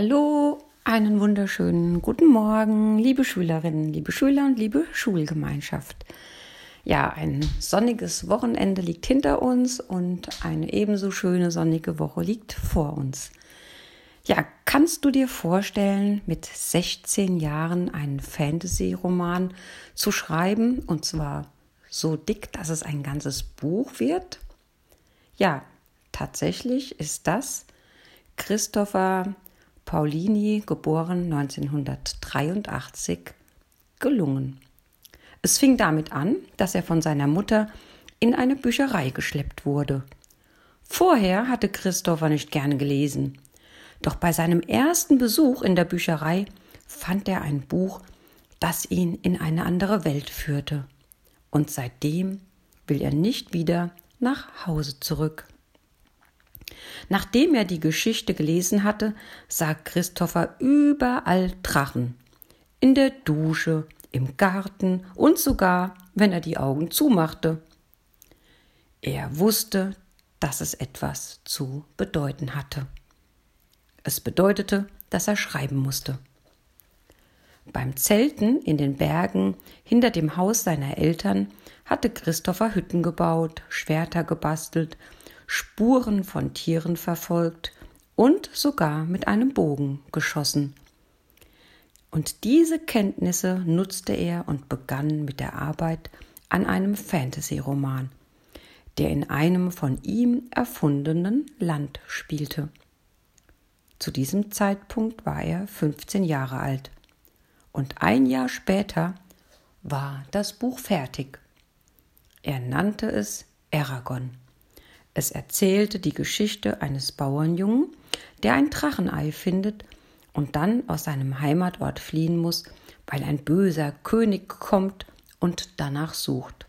Hallo, einen wunderschönen guten Morgen, liebe Schülerinnen, liebe Schüler und liebe Schulgemeinschaft. Ja, ein sonniges Wochenende liegt hinter uns und eine ebenso schöne sonnige Woche liegt vor uns. Ja, kannst du dir vorstellen, mit 16 Jahren einen Fantasy-Roman zu schreiben und zwar so dick, dass es ein ganzes Buch wird? Ja, tatsächlich ist das Christopher Paulini, geboren 1983, gelungen. Es fing damit an, dass er von seiner Mutter in eine Bücherei geschleppt wurde. Vorher hatte Christopher nicht gerne gelesen, doch bei seinem ersten Besuch in der Bücherei fand er ein Buch, das ihn in eine andere Welt führte. Und seitdem will er nicht wieder nach Hause zurück. Nachdem er die Geschichte gelesen hatte, sah Christopher überall Drachen. In der Dusche, im Garten und sogar, wenn er die Augen zumachte. Er wusste, dass es etwas zu bedeuten hatte. Es bedeutete, dass er schreiben musste. Beim Zelten in den Bergen hinter dem Haus seiner Eltern hatte Christopher Hütten gebaut, Schwerter gebastelt Spuren von Tieren verfolgt und sogar mit einem Bogen geschossen. Und diese Kenntnisse nutzte er und begann mit der Arbeit an einem Fantasy-Roman, der in einem von ihm erfundenen Land spielte. Zu diesem Zeitpunkt war er 15 Jahre alt. Und ein Jahr später war das Buch fertig. Er nannte es Aragon. Es erzählte die Geschichte eines Bauernjungen, der ein Drachenei findet und dann aus seinem Heimatort fliehen muss, weil ein böser König kommt und danach sucht.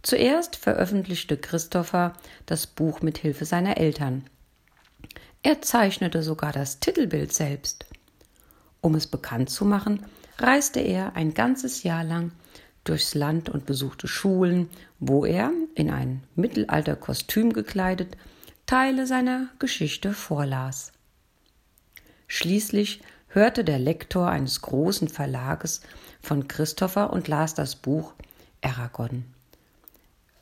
Zuerst veröffentlichte Christopher das Buch mit Hilfe seiner Eltern. Er zeichnete sogar das Titelbild selbst. Um es bekannt zu machen, reiste er ein ganzes Jahr lang durchs Land und besuchte Schulen, wo er, in ein Mittelalterkostüm gekleidet, Teile seiner Geschichte vorlas. Schließlich hörte der Lektor eines großen Verlages von Christopher und las das Buch Aragon.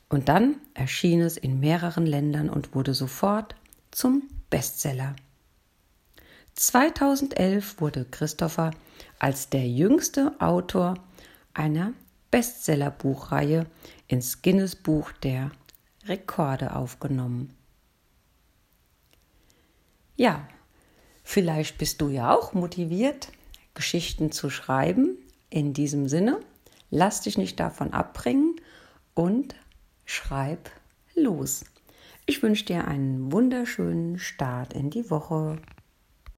Und dann erschien es in mehreren Ländern und wurde sofort zum Bestseller. 2011 wurde Christopher als der jüngste Autor einer Bestsellerbuchreihe ins Guinness Buch der Rekorde aufgenommen. Ja, vielleicht bist du ja auch motiviert, Geschichten zu schreiben. In diesem Sinne, lass dich nicht davon abbringen und schreib los. Ich wünsche dir einen wunderschönen Start in die Woche.